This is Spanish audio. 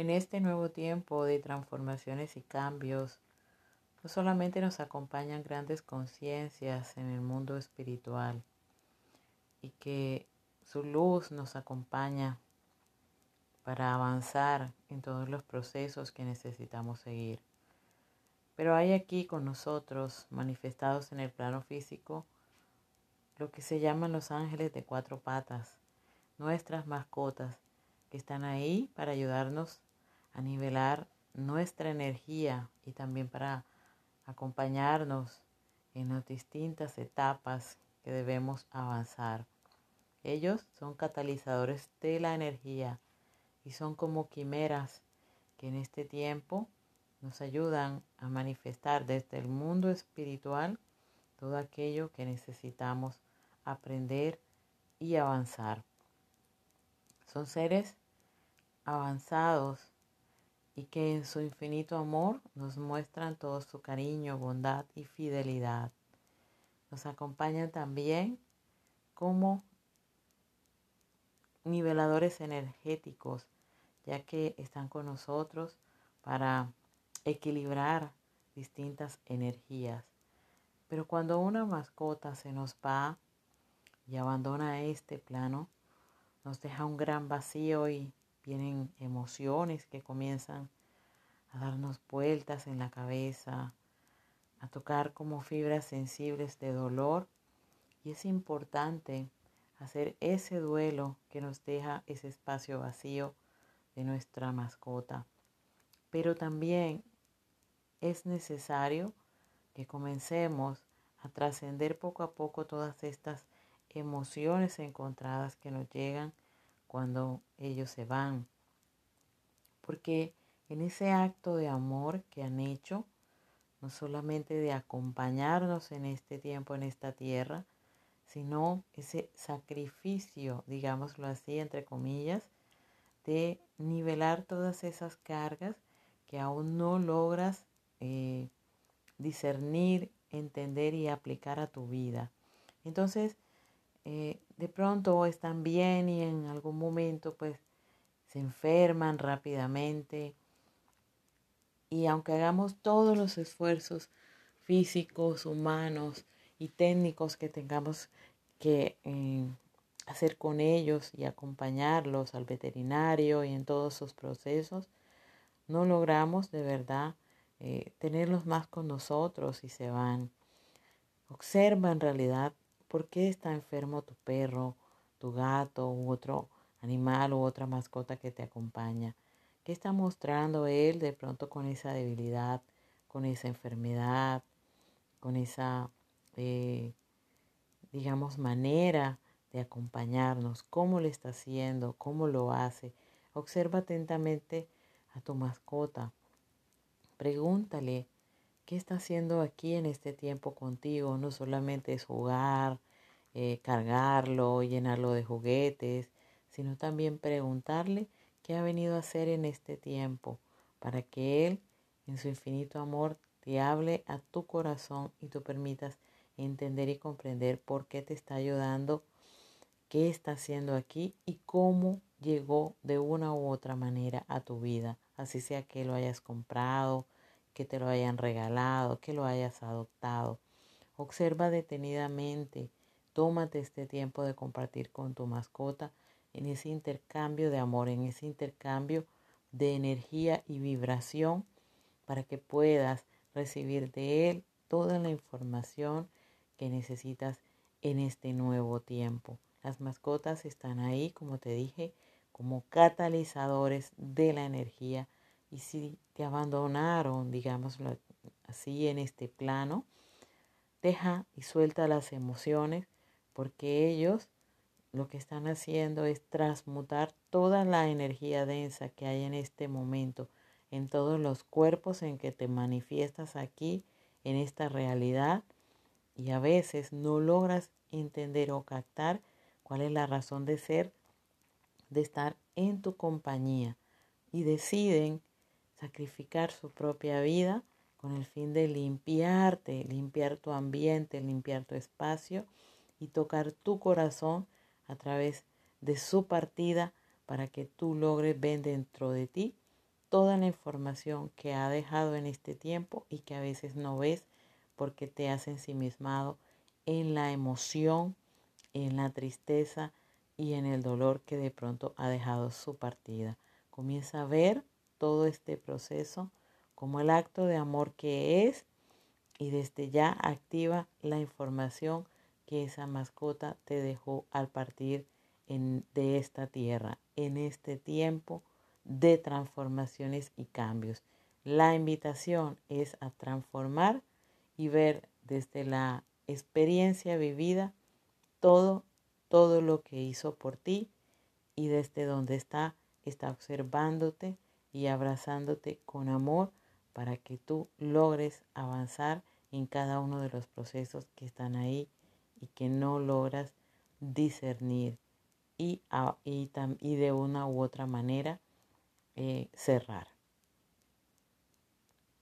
En este nuevo tiempo de transformaciones y cambios, no solamente nos acompañan grandes conciencias en el mundo espiritual y que su luz nos acompaña para avanzar en todos los procesos que necesitamos seguir. Pero hay aquí con nosotros, manifestados en el plano físico, lo que se llaman los ángeles de cuatro patas, nuestras mascotas, que están ahí para ayudarnos a nivelar nuestra energía y también para acompañarnos en las distintas etapas que debemos avanzar. Ellos son catalizadores de la energía y son como quimeras que en este tiempo nos ayudan a manifestar desde el mundo espiritual todo aquello que necesitamos aprender y avanzar. Son seres avanzados y que en su infinito amor nos muestran todo su cariño, bondad y fidelidad. Nos acompañan también como niveladores energéticos, ya que están con nosotros para equilibrar distintas energías. Pero cuando una mascota se nos va y abandona este plano, nos deja un gran vacío y vienen emociones que comienzan a darnos vueltas en la cabeza, a tocar como fibras sensibles de dolor. Y es importante hacer ese duelo que nos deja ese espacio vacío de nuestra mascota. Pero también es necesario que comencemos a trascender poco a poco todas estas emociones encontradas que nos llegan cuando ellos se van. Porque en ese acto de amor que han hecho, no solamente de acompañarnos en este tiempo, en esta tierra, sino ese sacrificio, digámoslo así, entre comillas, de nivelar todas esas cargas que aún no logras eh, discernir, entender y aplicar a tu vida. Entonces, eh, de pronto están bien y en algún momento pues se enferman rápidamente. Y aunque hagamos todos los esfuerzos físicos, humanos y técnicos que tengamos que eh, hacer con ellos y acompañarlos al veterinario y en todos sus procesos, no logramos de verdad eh, tenerlos más con nosotros y se van. Observa en realidad por qué está enfermo tu perro, tu gato u otro animal u otra mascota que te acompaña. ¿Qué está mostrando él de pronto con esa debilidad, con esa enfermedad, con esa, eh, digamos, manera de acompañarnos? ¿Cómo le está haciendo? ¿Cómo lo hace? Observa atentamente a tu mascota. Pregúntale qué está haciendo aquí en este tiempo contigo. No solamente es jugar, eh, cargarlo, llenarlo de juguetes, sino también preguntarle qué ha venido a hacer en este tiempo para que Él, en su infinito amor, te hable a tu corazón y tú permitas entender y comprender por qué te está ayudando, qué está haciendo aquí y cómo llegó de una u otra manera a tu vida así sea que lo hayas comprado, que te lo hayan regalado, que lo hayas adoptado. Observa detenidamente, tómate este tiempo de compartir con tu mascota en ese intercambio de amor, en ese intercambio de energía y vibración para que puedas recibir de él toda la información que necesitas en este nuevo tiempo. Las mascotas están ahí, como te dije, como catalizadores de la energía y si te abandonaron, digámoslo así, en este plano, deja y suelta las emociones porque ellos lo que están haciendo es transmutar toda la energía densa que hay en este momento, en todos los cuerpos en que te manifiestas aquí, en esta realidad, y a veces no logras entender o captar cuál es la razón de ser de estar en tu compañía y deciden sacrificar su propia vida con el fin de limpiarte, limpiar tu ambiente, limpiar tu espacio y tocar tu corazón a través de su partida para que tú logres ver dentro de ti toda la información que ha dejado en este tiempo y que a veces no ves porque te has ensimismado en la emoción, en la tristeza y en el dolor que de pronto ha dejado su partida. Comienza a ver todo este proceso como el acto de amor que es y desde ya activa la información que esa mascota te dejó al partir en, de esta tierra, en este tiempo de transformaciones y cambios. La invitación es a transformar y ver desde la experiencia vivida todo, todo lo que hizo por ti y desde donde está, está observándote y abrazándote con amor para que tú logres avanzar en cada uno de los procesos que están ahí y que no logras discernir y, y, y de una u otra manera eh, cerrar.